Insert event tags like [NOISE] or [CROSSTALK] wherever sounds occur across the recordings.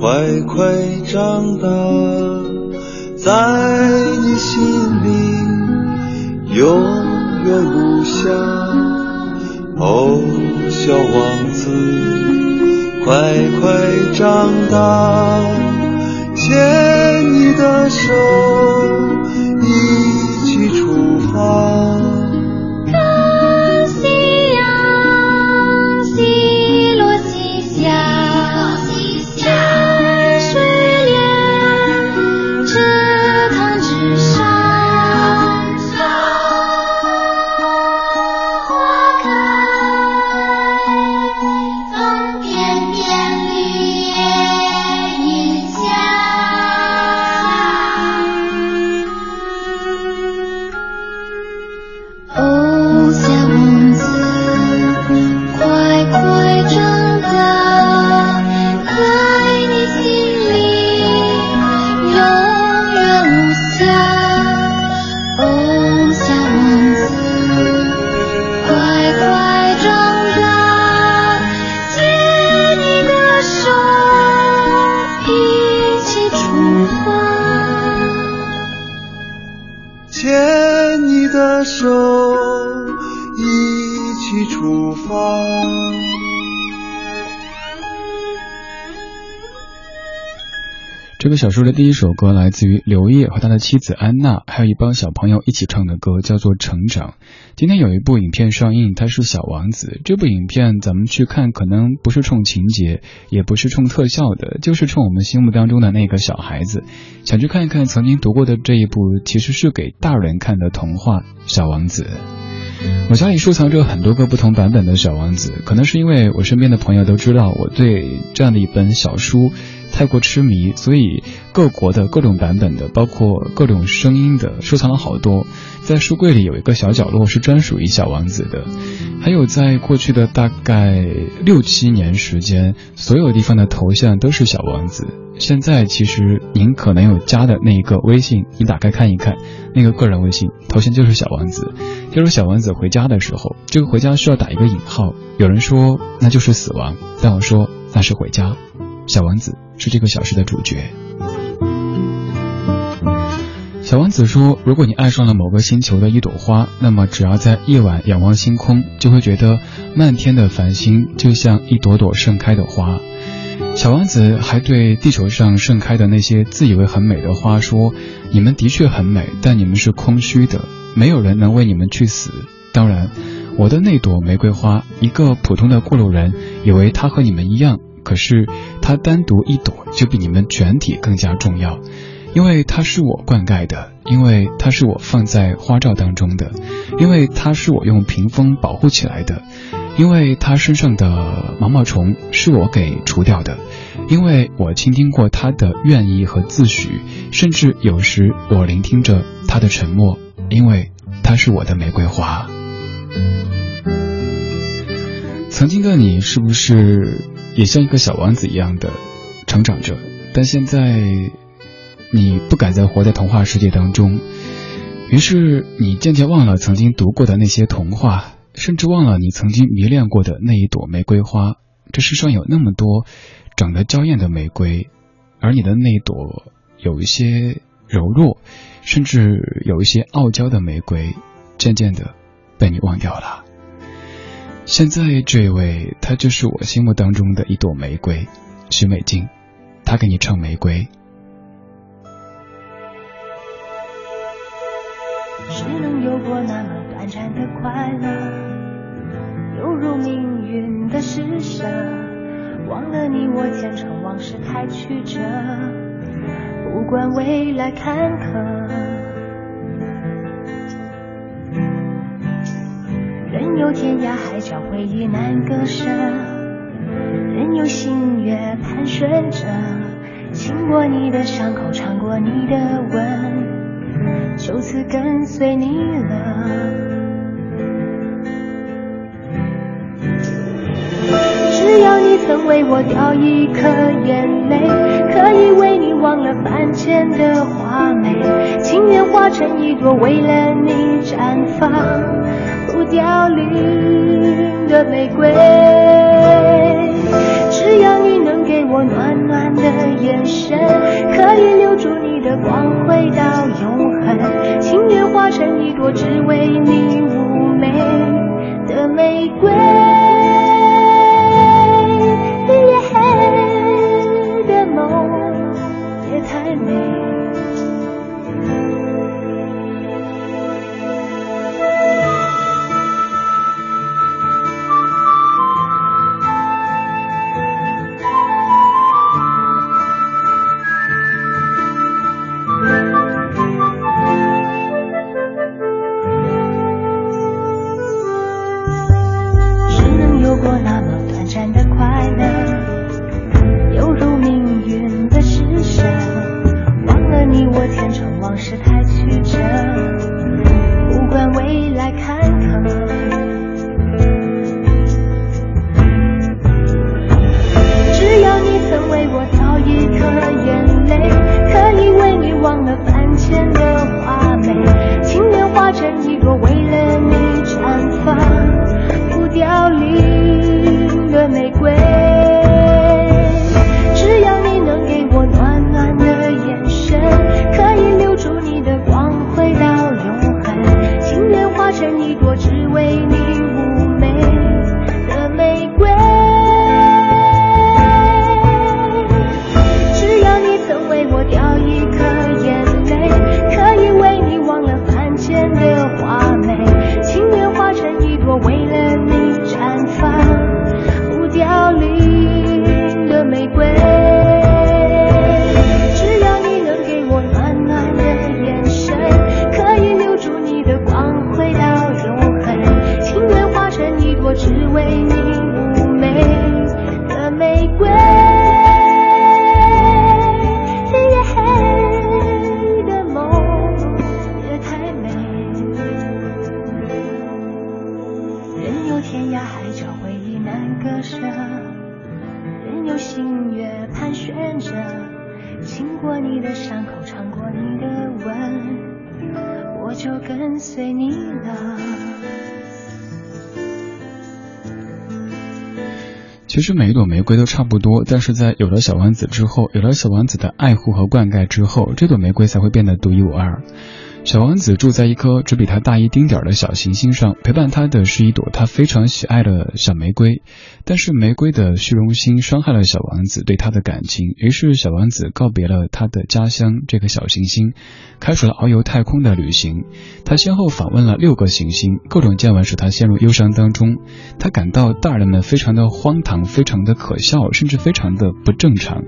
快快长大，在你心里永远无暇。哦，小王子，快快长大，牵你的手，小说的第一首歌来自于刘烨和他的妻子安娜，还有一帮小朋友一起唱的歌，叫做《成长》。今天有一部影片上映，它是《小王子》。这部影片咱们去看，可能不是冲情节，也不是冲特效的，就是冲我们心目当中的那个小孩子，想去看一看曾经读过的这一部其实是给大人看的童话《小王子》。我家里收藏着很多个不同版本的小王子，可能是因为我身边的朋友都知道我对这样的一本小书太过痴迷，所以各国的各种版本的，包括各种声音的，收藏了好多。在书柜里有一个小角落是专属于小王子的，还有在过去的大概六七年时间，所有地方的头像都是小王子。现在其实您可能有加的那一个微信，你打开看一看，那个个人微信头像就是小王子。就是小王子回家的时候，这个回家需要打一个引号。有人说那就是死亡，但我说那是回家。小王子是这个小时的主角。小王子说：“如果你爱上了某个星球的一朵花，那么只要在夜晚仰望星空，就会觉得漫天的繁星就像一朵朵盛开的花。”小王子还对地球上盛开的那些自以为很美的花说：“你们的确很美，但你们是空虚的，没有人能为你们去死。当然，我的那朵玫瑰花，一个普通的过路人以为它和你们一样，可是它单独一朵就比你们全体更加重要。”因为它是我灌溉的，因为它是我放在花罩当中的，因为它是我用屏风保护起来的，因为它身上的毛毛虫是我给除掉的，因为我倾听过它的愿意和自诩，甚至有时我聆听着它的沉默，因为它是我的玫瑰花。曾经的你是不是也像一个小王子一样的成长着？但现在。你不敢再活在童话世界当中，于是你渐渐忘了曾经读过的那些童话，甚至忘了你曾经迷恋过的那一朵玫瑰花。这世上有那么多长得娇艳的玫瑰，而你的那一朵有一些柔弱，甚至有一些傲娇的玫瑰，渐渐的被你忘掉了。现在这位，她就是我心目当中的一朵玫瑰，许美静，她给你唱玫瑰。只能有过那么短暂的快乐，犹如命运的施舍。忘了你我前尘往事太曲折，不管未来坎坷。任由天涯海角回忆难割舍，任由星月盘旋着，亲过你的伤口，尝过你的吻，就此跟随你了。只要你曾为我掉一颗眼泪，可以为你忘了凡间的华美，情愿化成一朵为了你绽放凋零的玫瑰。只要你能给我暖暖的眼神，可以留住你的光辉到永恒，情愿化成一朵只为你妩媚的玫瑰。经过你的伤口，尝过你的吻，我就跟随你了其实每一朵玫瑰都差不多，但是在有了小王子之后，有了小王子的爱护和灌溉之后，这朵玫瑰才会变得独一无二。小王子住在一颗只比他大一丁点儿的小行星上，陪伴他的是一朵他非常喜爱的小玫瑰。但是玫瑰的虚荣心伤害了小王子对他的感情，于是小王子告别了他的家乡这个小行星，开始了遨游太空的旅行。他先后访问了六个行星，各种见闻使他陷入忧伤当中。他感到大人们非常的荒唐，非常的可笑，甚至非常的不正常。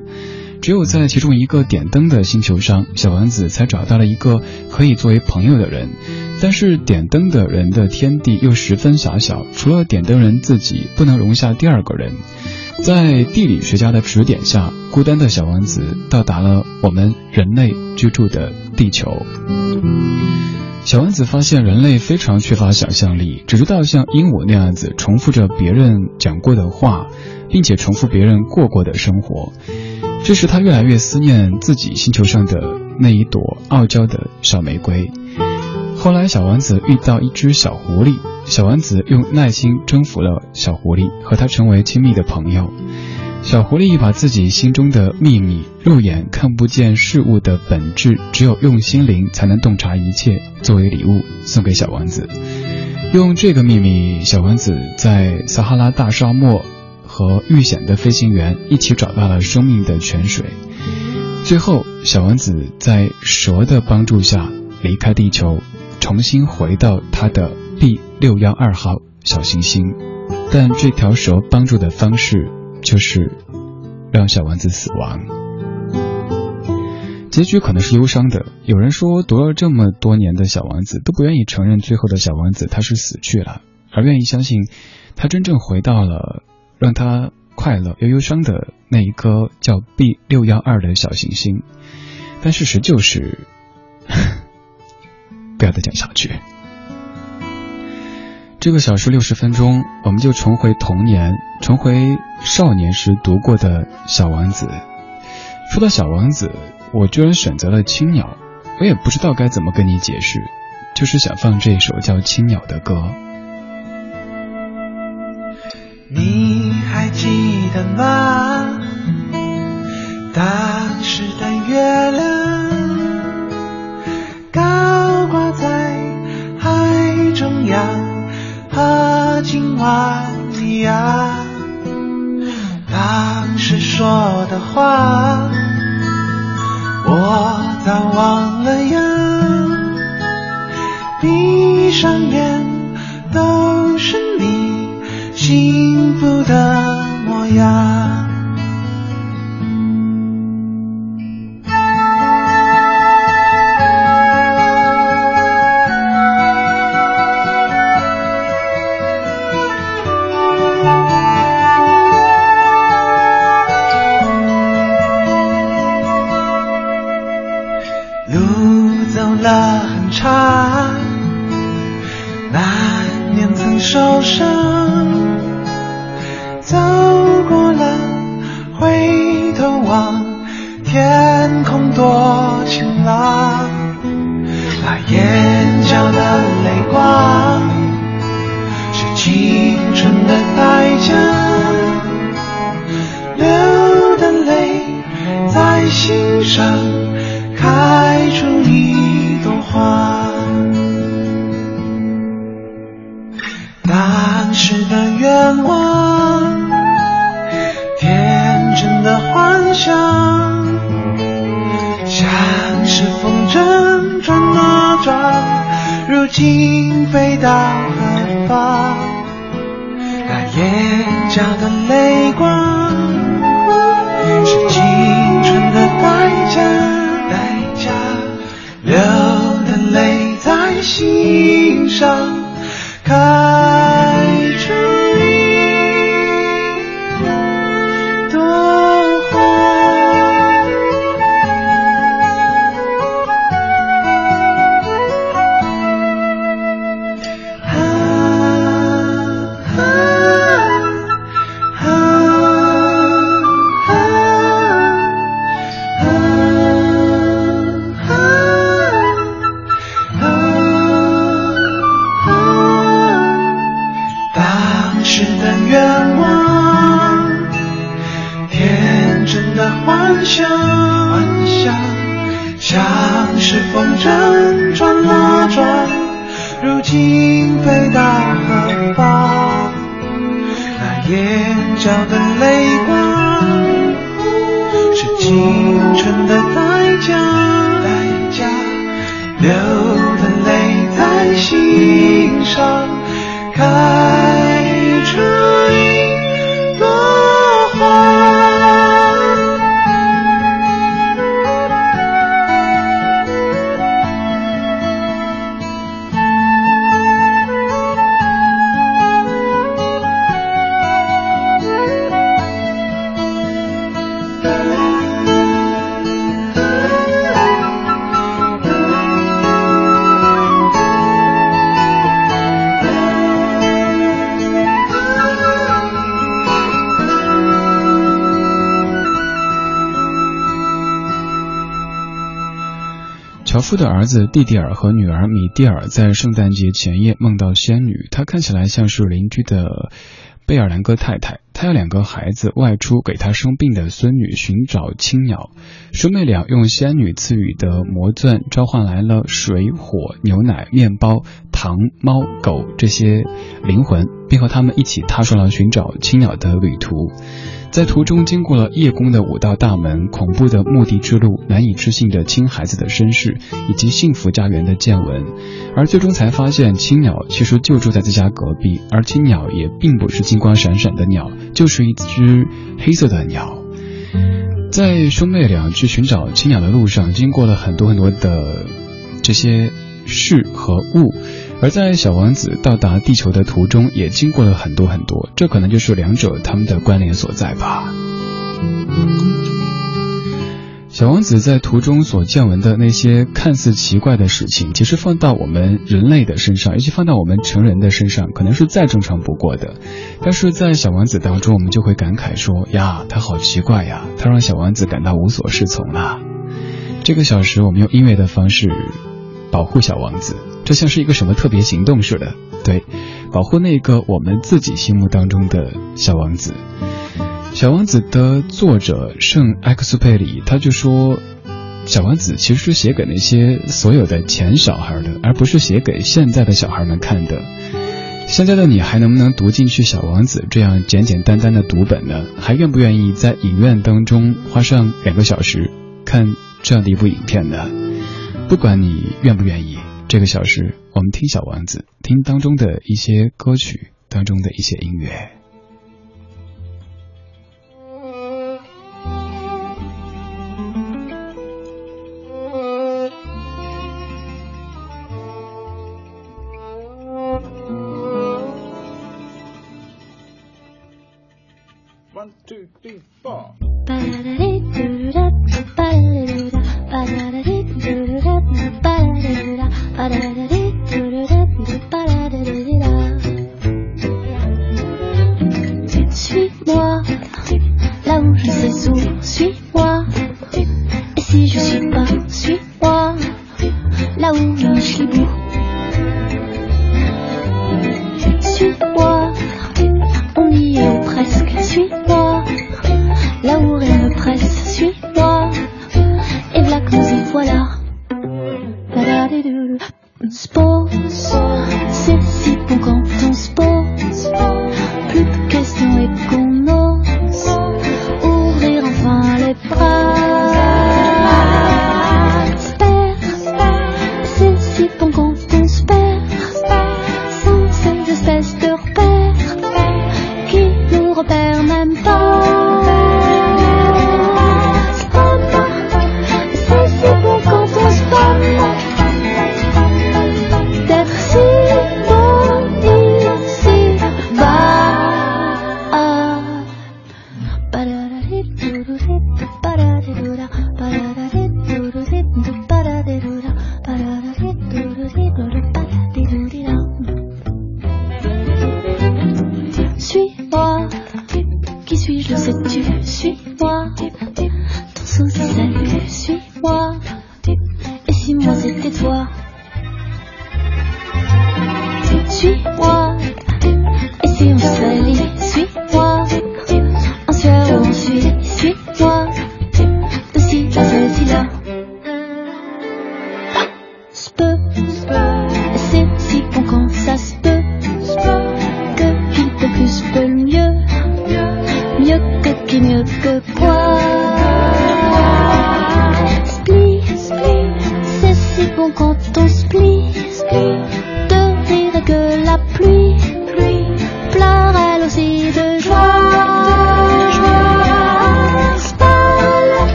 只有在其中一个点灯的星球上，小丸子才找到了一个可以作为朋友的人。但是点灯的人的天地又十分狭小，除了点灯人自己，不能容下第二个人。在地理学家的指点下，孤单的小丸子到达了我们人类居住的地球。小丸子发现人类非常缺乏想象力，只知道像鹦鹉那样子重复着别人讲过的话，并且重复别人过过的生活。这时，他越来越思念自己星球上的那一朵傲娇的小玫瑰。后来，小丸子遇到一只小狐狸，小丸子用耐心征服了小狐狸，和他成为亲密的朋友。小狐狸把自己心中的秘密、肉眼看不见事物的本质，只有用心灵才能洞察一切，作为礼物送给小丸子。用这个秘密，小丸子在撒哈拉大沙漠。和遇险的飞行员一起找到了生命的泉水。最后，小王子在蛇的帮助下离开地球，重新回到他的 B 六幺二号小行星。但这条蛇帮助的方式就是让小王子死亡。结局可能是忧伤的。有人说，读了这么多年的小王子都不愿意承认最后的小王子他是死去了，而愿意相信他真正回到了。让他快乐又忧伤的那一颗叫 B 六幺二的小行星。但事实就是，[LAUGHS] 不要再讲下去。这个小说六十分钟，我们就重回童年，重回少年时读过的小王子。说到小王子，我居然选择了青鸟，我也不知道该怎么跟你解释，就是想放这首叫《青鸟》的歌。你还记得吗？当时的月亮高挂在海中央。和今晚一样，当时说的话，我早忘了呀。闭上眼，幸福的模样。樵夫的儿子蒂蒂尔和女儿米蒂尔在圣诞节前夜梦到仙女，她看起来像是邻居的贝尔兰戈太太。她有两个孩子外出给她生病的孙女寻找青鸟，兄妹俩用仙女赐予的魔钻召唤来了水、火、牛奶、面包、糖、猫、狗这些灵魂，并和他们一起踏上了寻找青鸟的旅途。在途中经过了叶公的五道大门、恐怖的墓地之路、难以置信的亲孩子的身世，以及幸福家园的见闻，而最终才发现青鸟其实就住在自家隔壁，而青鸟也并不是金光闪闪的鸟，就是一只黑色的鸟。在兄妹俩去寻找青鸟的路上，经过了很多很多的这些事和物。而在小王子到达地球的途中，也经过了很多很多，这可能就是两者他们的关联所在吧。小王子在途中所见闻的那些看似奇怪的事情，其实放到我们人类的身上，尤其放到我们成人的身上，可能是再正常不过的。但是在小王子当中，我们就会感慨说：“呀，他好奇怪呀，他让小王子感到无所适从了。”这个小时，我们用音乐的方式保护小王子，就像是一个什么特别行动似的。对，保护那个我们自己心目当中的小王子。小王子的作者圣埃克苏佩里，他就说，小王子其实是写给那些所有的前小孩的，而不是写给现在的小孩们看的。现在的你还能不能读进去小王子这样简简单单的读本呢？还愿不愿意在影院当中花上两个小时看这样的一部影片呢？不管你愿不愿意，这个小时我们听小王子，听当中的一些歌曲，当中的一些音乐。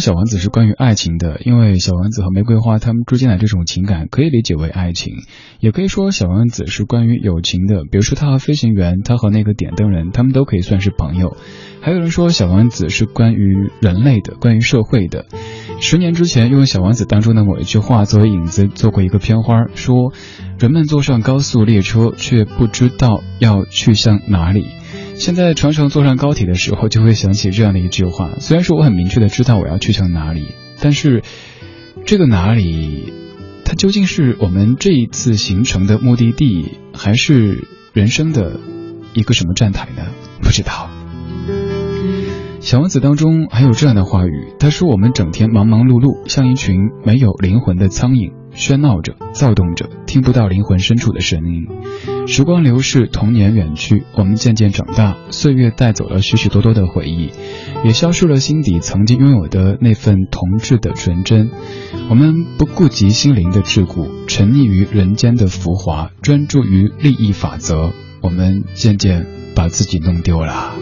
小王子是关于爱情的，因为小王子和玫瑰花他们之间的这种情感可以理解为爱情，也可以说小王子是关于友情的，比如说他和飞行员，他和那个点灯人，他们都可以算是朋友。还有人说小王子是关于人类的，关于社会的。十年之前用小王子当中的某一句话作为引子做过一个片花，说人们坐上高速列车却不知道要去向哪里。现在常常坐上高铁的时候，就会想起这样的一句话。虽然说我很明确的知道我要去向哪里，但是这个哪里，它究竟是我们这一次行程的目的地，还是人生的一个什么站台呢？不知道。小王子当中还有这样的话语，他说：“我们整天忙忙碌碌，像一群没有灵魂的苍蝇，喧闹着，躁动着，听不到灵魂深处的声音。时光流逝，童年远去，我们渐渐长大，岁月带走了许许多多的回忆，也消失了心底曾经拥有的那份童稚的纯真。我们不顾及心灵的桎梏，沉溺于人间的浮华，专注于利益法则。我们渐渐把自己弄丢了。”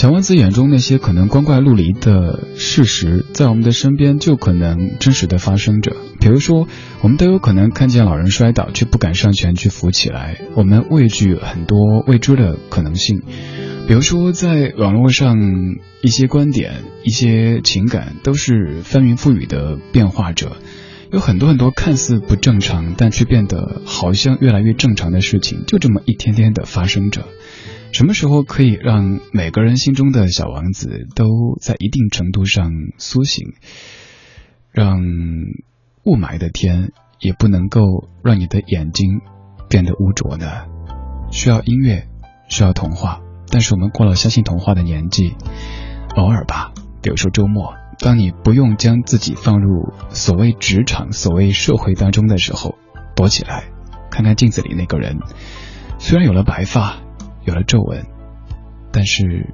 小王子眼中那些可能光怪陆离的事实，在我们的身边就可能真实的发生着。比如说，我们都有可能看见老人摔倒，却不敢上前去扶起来。我们畏惧很多未知的可能性。比如说，在网络上一些观点、一些情感都是翻云覆雨的变化着，有很多很多看似不正常，但却变得好像越来越正常的事情，就这么一天天的发生着。什么时候可以让每个人心中的小王子都在一定程度上苏醒？让雾霾的天也不能够让你的眼睛变得污浊呢？需要音乐，需要童话，但是我们过了相信童话的年纪，偶尔吧，比如说周末，当你不用将自己放入所谓职场、所谓社会当中的时候，躲起来，看看镜子里那个人，虽然有了白发。有了皱纹，但是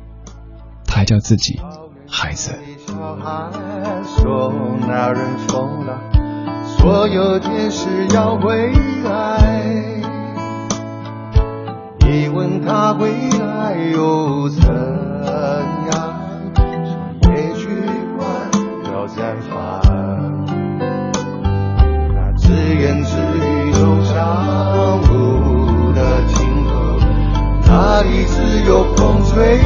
他还叫自己孩子。所，有天使要回来。风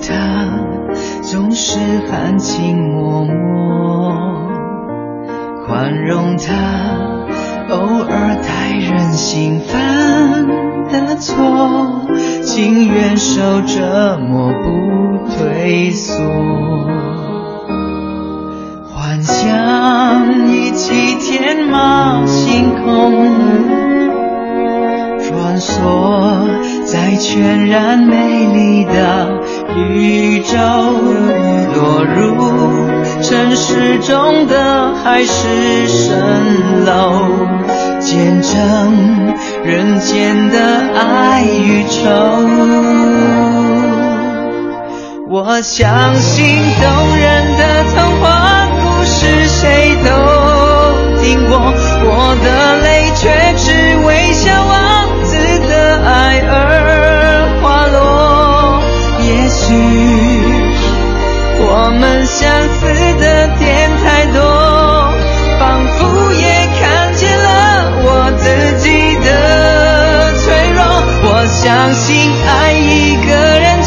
他总是含情脉脉，宽容他偶尔太任性犯的错，情愿受折磨不退缩。幻想一起天马行空，穿梭在全然美丽的宇宙，落入尘世中的海市蜃楼，见证人间的爱与愁。我相信动人的童话故事，谁都听过。我的泪却只为小王子的爱而我们相似的点太多，仿佛也看见了我自己的脆弱。我相信爱一个人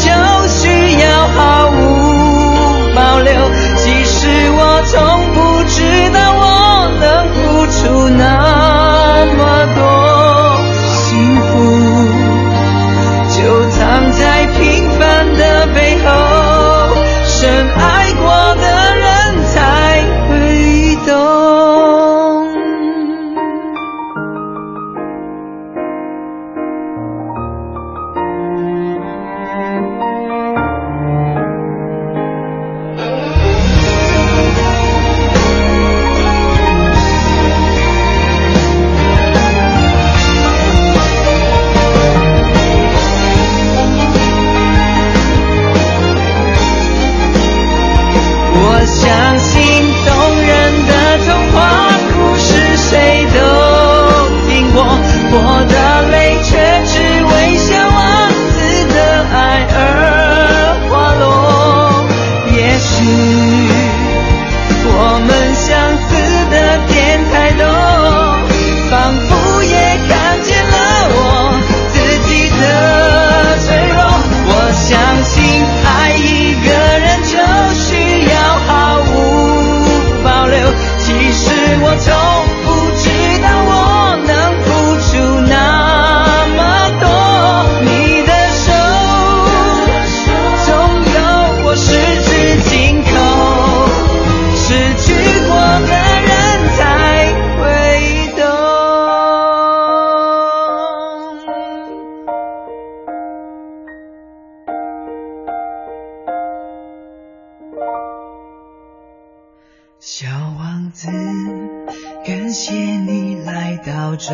感谢你来到这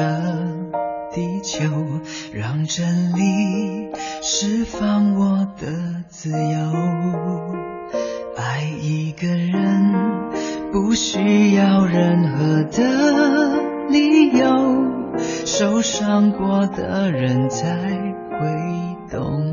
地球，让真理释放我的自由。爱一个人不需要任何的理由，受伤过的人才会懂。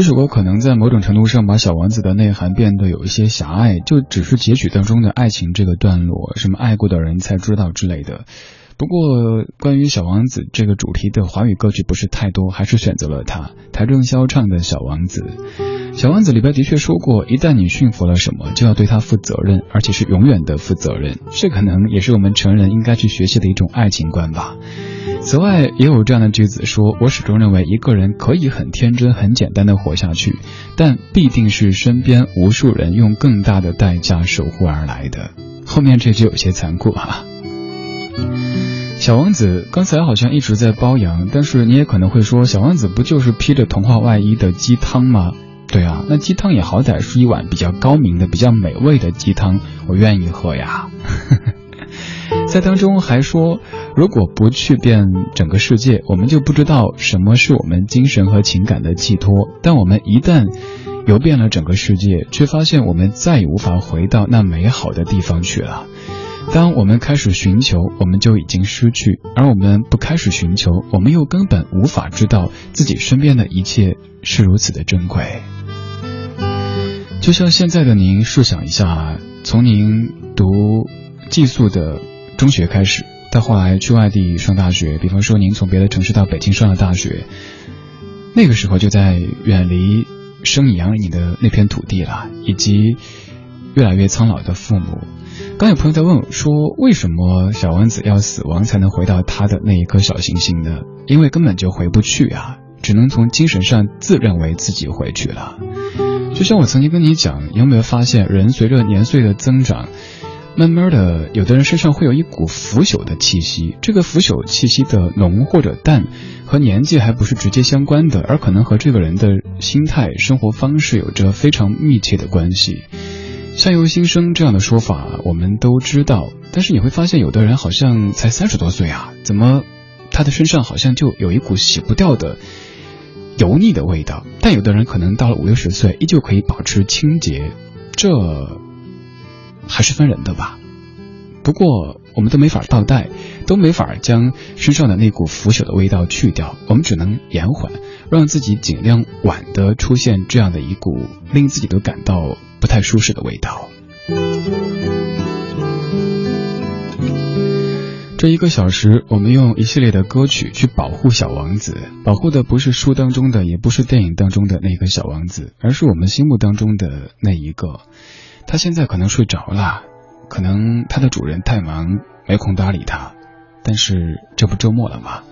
这首歌可能在某种程度上把小王子的内涵变得有一些狭隘，就只是截取当中的爱情这个段落，什么爱过的人才知道之类的。不过，关于小王子这个主题的华语歌曲不是太多，还是选择了他邰正宵唱的《小王子》。小王子里边的确说过，一旦你驯服了什么，就要对他负责任，而且是永远的负责任。这可能也是我们成人应该去学习的一种爱情观吧。此外，也有这样的句子说：“我始终认为，一个人可以很天真、很简单的活下去，但必定是身边无数人用更大的代价守护而来的。”后面这句有些残酷啊。小王子刚才好像一直在包养，但是你也可能会说，小王子不就是披着童话外衣的鸡汤吗？对啊，那鸡汤也好歹是一碗比较高明的、比较美味的鸡汤，我愿意喝呀。[LAUGHS] 在当中还说，如果不去遍整个世界，我们就不知道什么是我们精神和情感的寄托。但我们一旦游遍了整个世界，却发现我们再也无法回到那美好的地方去了。当我们开始寻求，我们就已经失去；而我们不开始寻求，我们又根本无法知道自己身边的一切是如此的珍贵。就像现在的您，设想一下，从您读寄宿的。中学开始，到后来去外地上大学，比方说您从别的城市到北京上了大学，那个时候就在远离生你养你的那片土地了，以及越来越苍老的父母。刚有朋友在问我说，为什么小王子要死亡才能回到他的那一颗小行星呢？因为根本就回不去啊，只能从精神上自认为自己回去了。就像我曾经跟你讲，你有没有发现，人随着年岁的增长？慢慢的，有的人身上会有一股腐朽的气息。这个腐朽气息的浓或者淡，和年纪还不是直接相关的，而可能和这个人的心态、生活方式有着非常密切的关系。相由心生这样的说法，我们都知道。但是你会发现，有的人好像才三十多岁啊，怎么他的身上好像就有一股洗不掉的油腻的味道？但有的人可能到了五六十岁，依旧可以保持清洁。这。还是分人的吧，不过我们都没法倒带，都没法将身上的那股腐朽的味道去掉，我们只能延缓，让自己尽量晚的出现这样的一股令自己都感到不太舒适的味道。这一个小时，我们用一系列的歌曲去保护小王子，保护的不是书当中的，也不是电影当中的那个小王子，而是我们心目当中的那一个。他现在可能睡着了，可能他的主人太忙没空搭理他，但是这不周末了吗？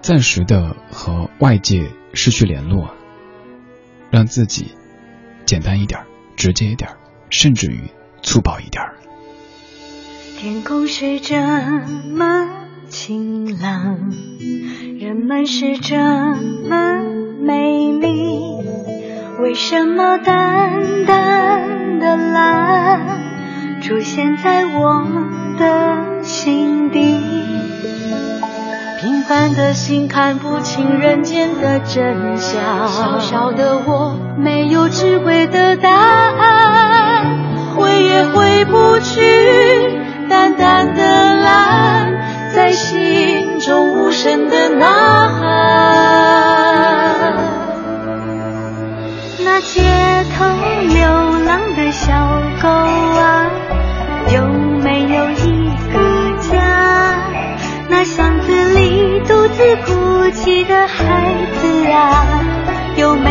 暂时的和外界失去联络，让自己简单一点、直接一点，甚至于粗暴一点。天空是这么晴朗，人们是这么美丽，为什么淡淡？的蓝出现在我的心底，平凡的心看不清人间的真相。小小的我没有智慧的答案，回也回不去。淡淡的蓝，在心中无声的呐喊。那街头流浪的。小狗啊，有没有一个家？那巷子里独自哭泣的孩子啊，有没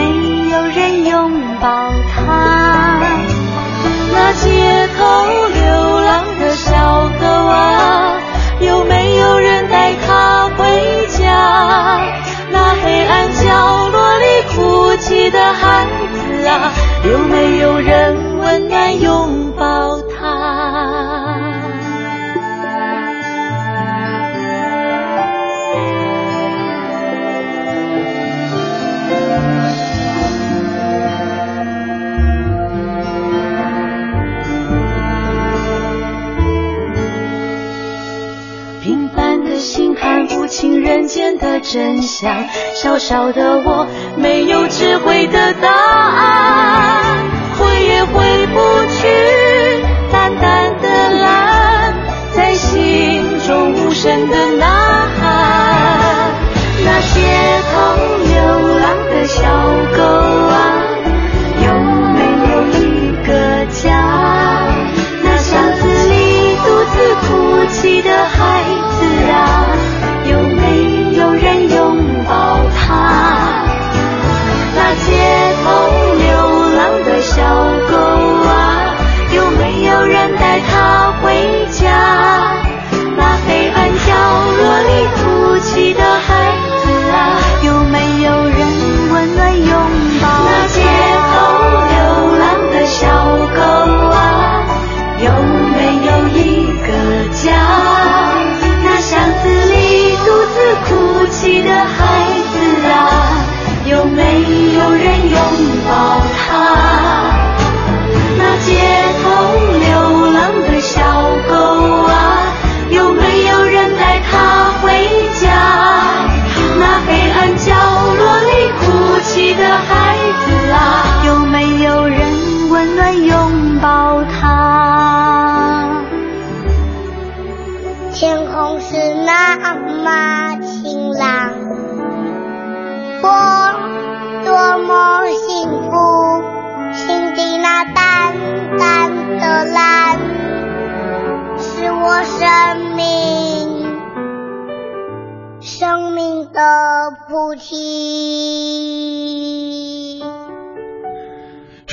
有人拥抱他？那街头小小的我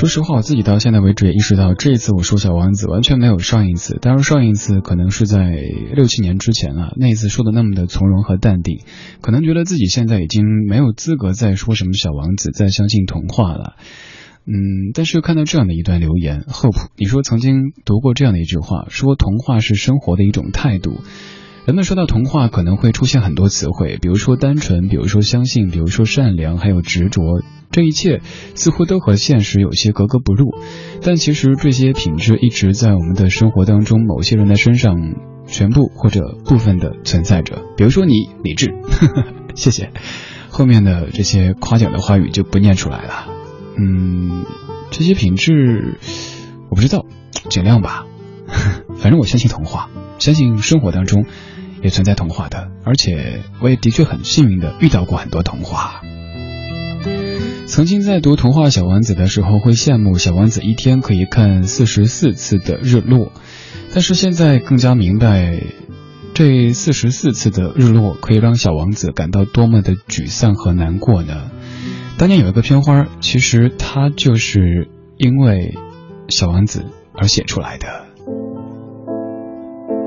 说实话，我自己到现在为止也意识到，这一次我说《小王子》完全没有上一次。当然，上一次可能是在六七年之前了，那一次说的那么的从容和淡定，可能觉得自己现在已经没有资格再说什么小王子，再相信童话了。嗯，但是又看到这样的一段留言，Hope，你说曾经读过这样的一句话，说童话是生活的一种态度。人们说到童话，可能会出现很多词汇，比如说单纯，比如说相信，比如说善良，还有执着。这一切似乎都和现实有些格格不入。但其实这些品质一直在我们的生活当中，某些人的身上全部或者部分的存在着。比如说你，李智，[LAUGHS] 谢谢。后面的这些夸奖的话语就不念出来了。嗯，这些品质我不知道，尽量吧。[LAUGHS] 反正我相信童话，相信生活当中。也存在童话的，而且我也的确很幸运的遇到过很多童话。曾经在读童话《小王子》的时候，会羡慕小王子一天可以看四十四次的日落，但是现在更加明白，这四十四次的日落可以让小王子感到多么的沮丧和难过呢？当年有一个片花，其实它就是因为小王子而写出来的。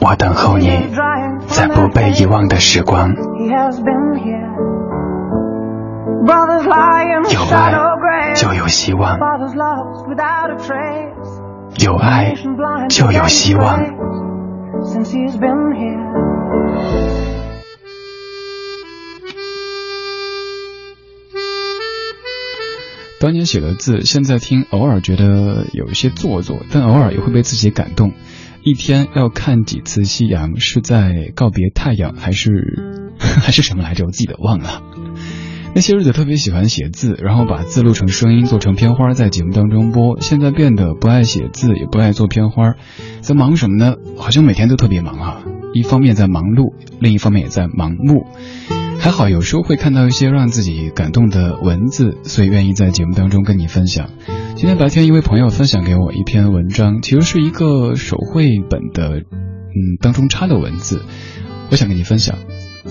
我等候你，在不被遗忘的时光。有爱就有希望，有爱就有希望。当年写的字，现在听偶尔觉得有一些做作，但偶尔也会被自己感动。一天要看几次夕阳？是在告别太阳，还是 [LAUGHS] 还是什么来着？我自己都忘了。那些日子特别喜欢写字，然后把字录成声音，做成片花，在节目当中播。现在变得不爱写字，也不爱做片花，在忙什么呢？好像每天都特别忙啊！一方面在忙碌，另一方面也在盲目。还好有时候会看到一些让自己感动的文字，所以愿意在节目当中跟你分享。今天白天，一位朋友分享给我一篇文章，其实是一个手绘本的，嗯，当中插的文字，我想跟你分享，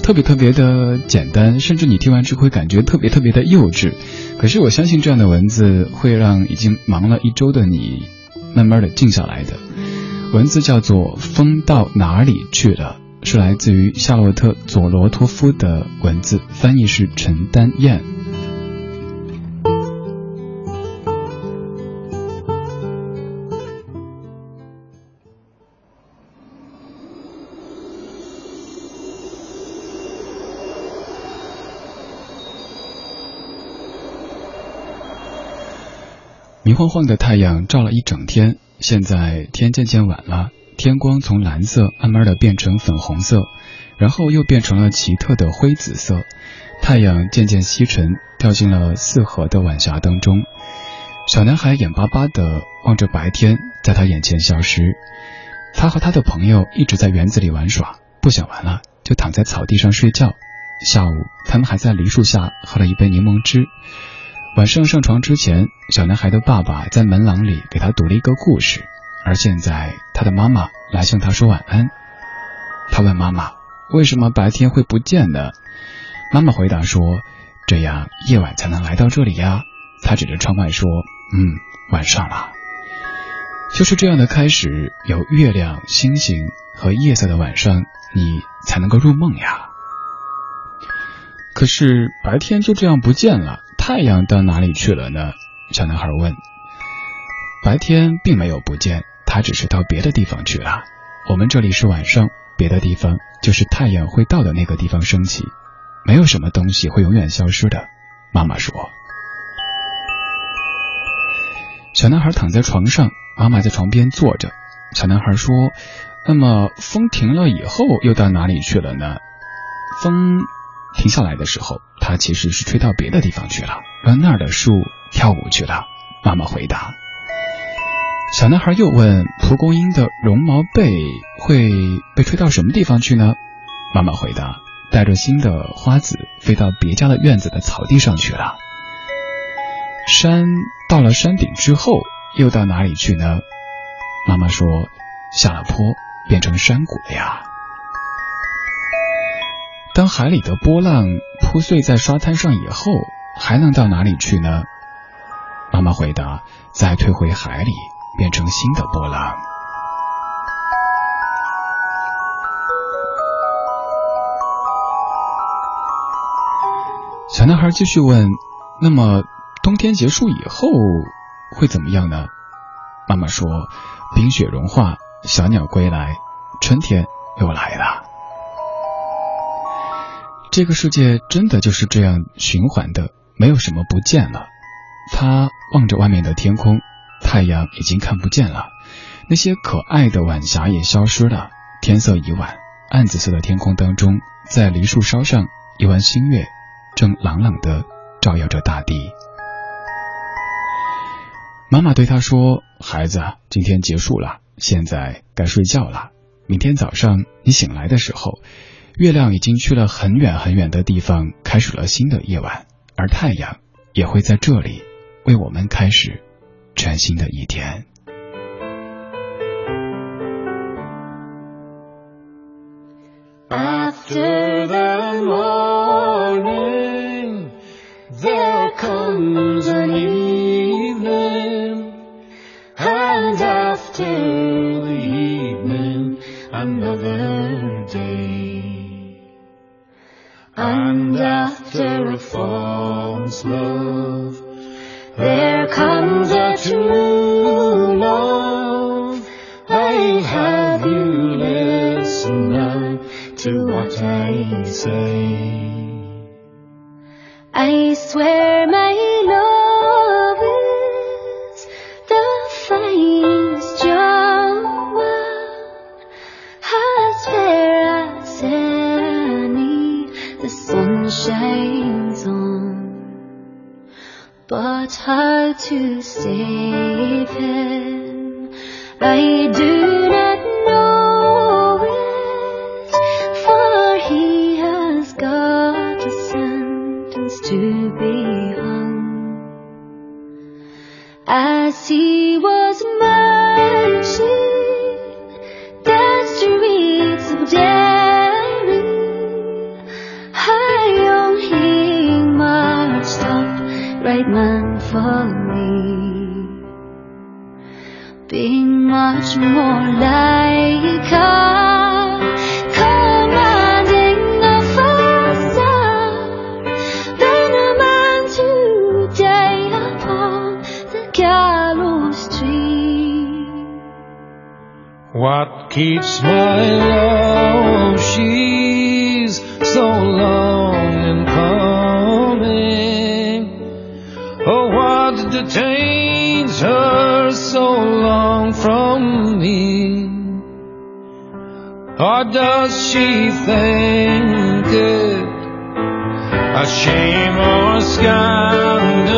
特别特别的简单，甚至你听完之后会感觉特别特别的幼稚，可是我相信这样的文字会让已经忙了一周的你，慢慢的静下来的。文字叫做《风到哪里去了》，是来自于夏洛特佐罗托夫的文字，翻译是陈丹燕。明晃晃的太阳照了一整天，现在天渐渐晚了，天光从蓝色慢慢的变成粉红色，然后又变成了奇特的灰紫色。太阳渐渐西沉，掉进了四合的晚霞当中。小男孩眼巴巴的望着白天在他眼前消失。他和他的朋友一直在园子里玩耍，不想玩了就躺在草地上睡觉。下午，他们还在梨树下喝了一杯柠檬汁。晚上上床之前，小男孩的爸爸在门廊里给他读了一个故事，而现在他的妈妈来向他说晚安。他问妈妈：“为什么白天会不见呢？”妈妈回答说：“这样夜晚才能来到这里呀。”他指着窗外说：“嗯，晚上了。”就是这样的开始，有月亮、星星和夜色的晚上，你才能够入梦呀。可是白天就这样不见了。太阳到哪里去了呢？小男孩问。白天并没有不见，它只是到别的地方去了。我们这里是晚上，别的地方就是太阳会到的那个地方升起。没有什么东西会永远消失的，妈妈说。小男孩躺在床上，妈妈在床边坐着。小男孩说：“那么风停了以后又到哪里去了呢？”风。停下来的时候，它其实是吹到别的地方去了，让那儿的树跳舞去了。妈妈回答。小男孩又问：蒲公英的绒毛被会被吹到什么地方去呢？妈妈回答：带着新的花籽飞到别家的院子的草地上去了。山到了山顶之后，又到哪里去呢？妈妈说：下了坡，变成山谷了呀。当海里的波浪铺碎在沙滩上以后，还能到哪里去呢？妈妈回答：再退回海里。变成新的波浪。小男孩继续问：“那么冬天结束以后会怎么样呢？”妈妈说：“冰雪融化，小鸟归来，春天又来了。”这个世界真的就是这样循环的，没有什么不见了。他望着外面的天空。太阳已经看不见了，那些可爱的晚霞也消失了。天色已晚，暗紫色的天空当中，在梨树梢上，一弯新月正朗朗的照耀着大地。妈妈对他说：“孩子，今天结束了，现在该睡觉了。明天早上你醒来的时候，月亮已经去了很远很远的地方，开始了新的夜晚，而太阳也会在这里为我们开始。”全新的一天。After the morning, there comes an evening, and after the evening, another And after a false love, there comes a true love. I have you listen now to what I say. I swear to stay. Detains her so long from me? Or does she think it a shame or scandal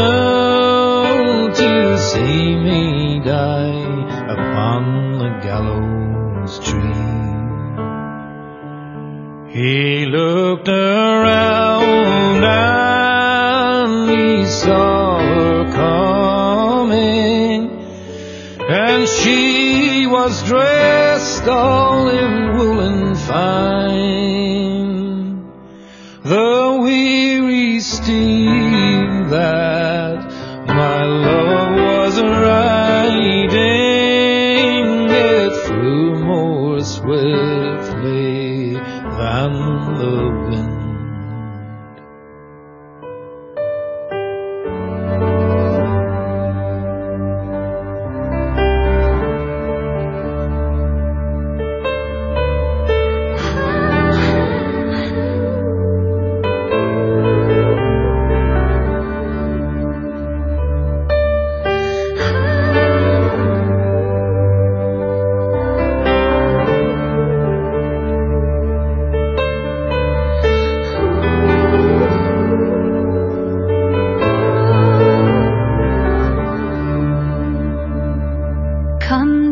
to see me die upon the gallows tree? He looked around and he saw she was dressed all in woolen fine. The weary steed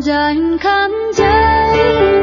dần khắp giới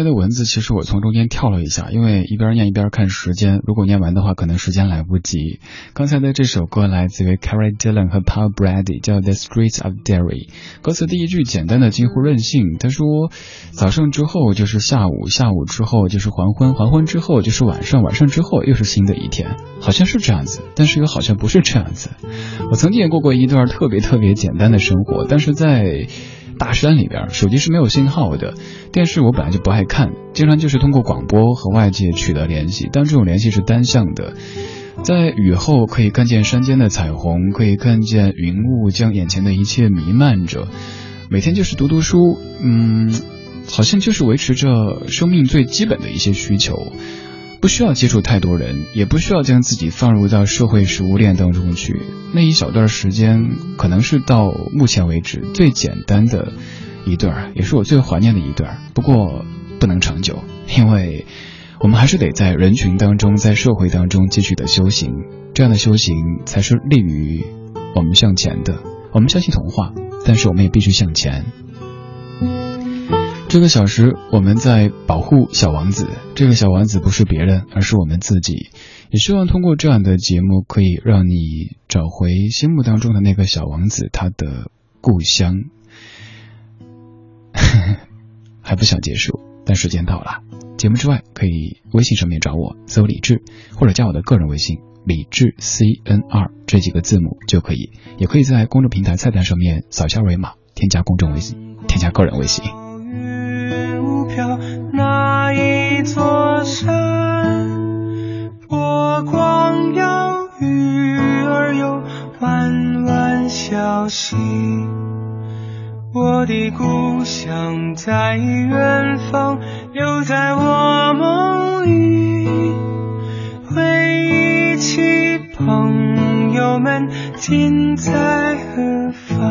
才的文字其实我从中间跳了一下，因为一边念一边看时间，如果念完的话，可能时间来不及。刚才的这首歌来自于 Carrie Dillon 和 Paul Brady，叫《The Streets of Derry》。歌词第一句简单的近乎任性，他说：“早上之后就是下午，下午之后就是黄昏，黄昏之后就是晚上，晚上之后又是新的一天。”好像是这样子，但是又好像不是这样子。我曾经也过过一段特别特别简单的生活，但是在。大山里边，手机是没有信号的，电视我本来就不爱看，经常就是通过广播和外界取得联系，但这种联系是单向的。在雨后可以看见山间的彩虹，可以看见云雾将眼前的一切弥漫着。每天就是读读书，嗯，好像就是维持着生命最基本的一些需求。不需要接触太多人，也不需要将自己放入到社会食物链当中去。那一小段时间，可能是到目前为止最简单的一段，也是我最怀念的一段。不过不能长久，因为我们还是得在人群当中，在社会当中继续的修行。这样的修行才是利于我们向前的。我们相信童话，但是我们也必须向前。这个小时，我们在保护小王子。这个小王子不是别人，而是我们自己。也希望通过这样的节目，可以让你找回心目当中的那个小王子，他的故乡。[LAUGHS] 还不想结束，但时间到了。节目之外，可以微信上面找我，搜李志，或者加我的个人微信李志 C N R 这几个字母就可以。也可以在公众平台菜单上面扫下二维码，添加公众微信，添加个人微信。光要鱼儿游，弯弯小溪。我的故乡在远方，留在我梦里。回忆起朋友们，今在何方？